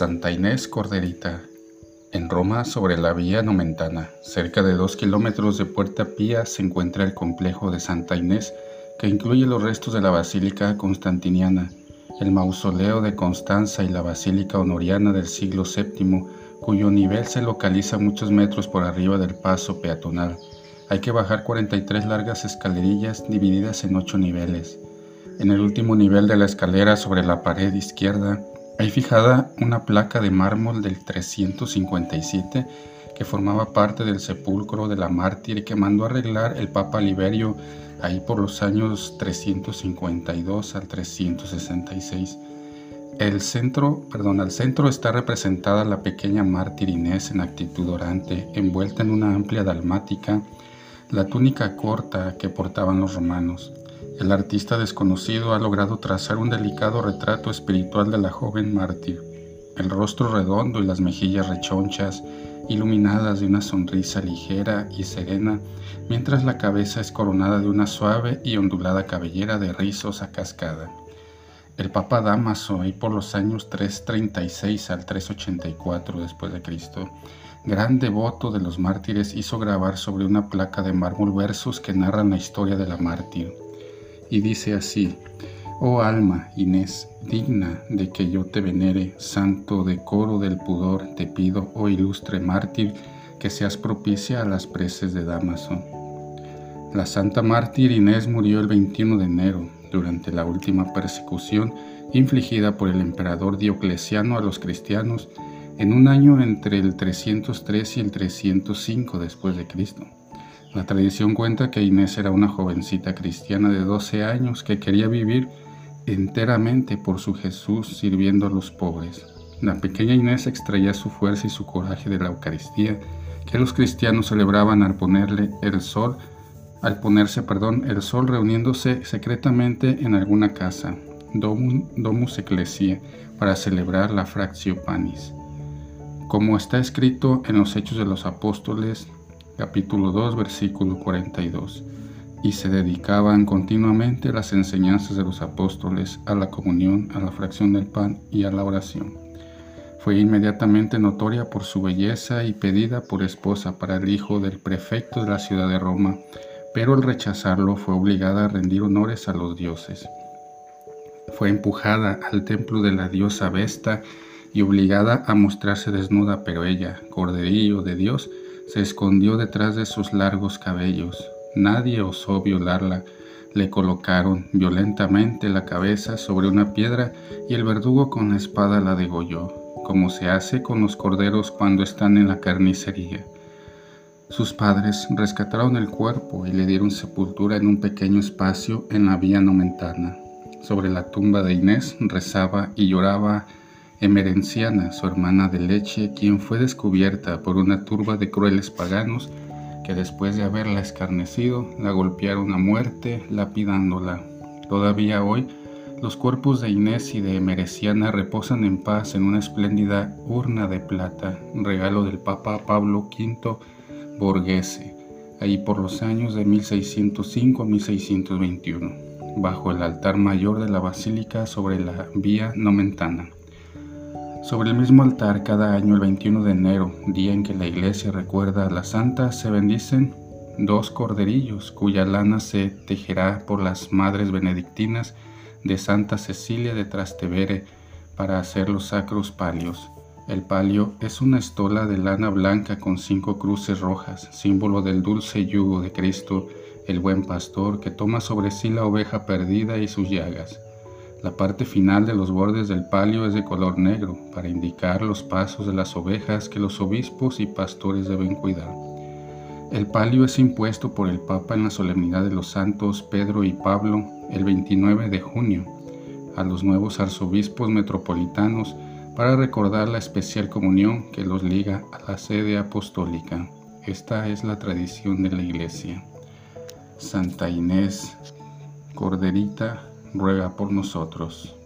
Santa Inés Corderita, en Roma, sobre la vía Nomentana, cerca de dos kilómetros de Puerta Pía, se encuentra el complejo de Santa Inés, que incluye los restos de la Basílica Constantiniana, el mausoleo de Constanza y la Basílica Honoriana del siglo VII, cuyo nivel se localiza muchos metros por arriba del paso peatonal. Hay que bajar 43 largas escalerillas divididas en ocho niveles. En el último nivel de la escalera, sobre la pared izquierda, hay fijada una placa de mármol del 357 que formaba parte del sepulcro de la mártir y que mandó arreglar el Papa Liberio ahí por los años 352 al 366. El centro, perdón, al centro está representada la pequeña mártir Inés en actitud orante, envuelta en una amplia dalmática, la túnica corta que portaban los romanos. El artista desconocido ha logrado trazar un delicado retrato espiritual de la joven mártir. El rostro redondo y las mejillas rechonchas, iluminadas de una sonrisa ligera y serena, mientras la cabeza es coronada de una suave y ondulada cabellera de rizos a cascada. El Papa Damaso, ahí por los años 336 al 384 después de Cristo, gran devoto de los mártires, hizo grabar sobre una placa de mármol versos que narran la historia de la mártir y dice así, Oh alma, Inés, digna de que yo te venere, santo decoro del pudor, te pido, oh ilustre mártir, que seas propicia a las preces de Damaso. La santa mártir Inés murió el 21 de enero, durante la última persecución infligida por el emperador Diocleciano a los cristianos en un año entre el 303 y el 305 después de Cristo. La tradición cuenta que Inés era una jovencita cristiana de 12 años que quería vivir enteramente por su Jesús sirviendo a los pobres. La pequeña Inés extraía su fuerza y su coraje de la Eucaristía que los cristianos celebraban al ponerle el sol, al ponerse, perdón, el sol reuniéndose secretamente en alguna casa, domus ecclesia, para celebrar la fractio panis. Como está escrito en los Hechos de los Apóstoles, capítulo 2, versículo 42, y se dedicaban continuamente las enseñanzas de los apóstoles, a la comunión, a la fracción del pan y a la oración. Fue inmediatamente notoria por su belleza y pedida por esposa para el hijo del prefecto de la ciudad de Roma, pero al rechazarlo fue obligada a rendir honores a los dioses. Fue empujada al templo de la diosa Vesta y obligada a mostrarse desnuda, pero ella, corderillo de Dios, se escondió detrás de sus largos cabellos. Nadie osó violarla. Le colocaron violentamente la cabeza sobre una piedra y el verdugo con la espada la degolló, como se hace con los corderos cuando están en la carnicería. Sus padres rescataron el cuerpo y le dieron sepultura en un pequeño espacio en la vía nomentana. Sobre la tumba de Inés rezaba y lloraba Emerenciana, su hermana de leche, quien fue descubierta por una turba de crueles paganos que después de haberla escarnecido, la golpearon a muerte, lapidándola. Todavía hoy, los cuerpos de Inés y de Emereciana reposan en paz en una espléndida urna de plata, regalo del Papa Pablo V Borghese, ahí por los años de 1605 a 1621, bajo el altar mayor de la basílica sobre la vía Nomentana. Sobre el mismo altar, cada año el 21 de enero, día en que la iglesia recuerda a la santa, se bendicen dos corderillos cuya lana se tejerá por las madres benedictinas de Santa Cecilia de Trastevere para hacer los sacros palios. El palio es una estola de lana blanca con cinco cruces rojas, símbolo del dulce yugo de Cristo, el buen pastor que toma sobre sí la oveja perdida y sus llagas. La parte final de los bordes del palio es de color negro para indicar los pasos de las ovejas que los obispos y pastores deben cuidar. El palio es impuesto por el Papa en la solemnidad de los santos Pedro y Pablo el 29 de junio a los nuevos arzobispos metropolitanos para recordar la especial comunión que los liga a la sede apostólica. Esta es la tradición de la Iglesia. Santa Inés, Corderita, ruega por nosotros.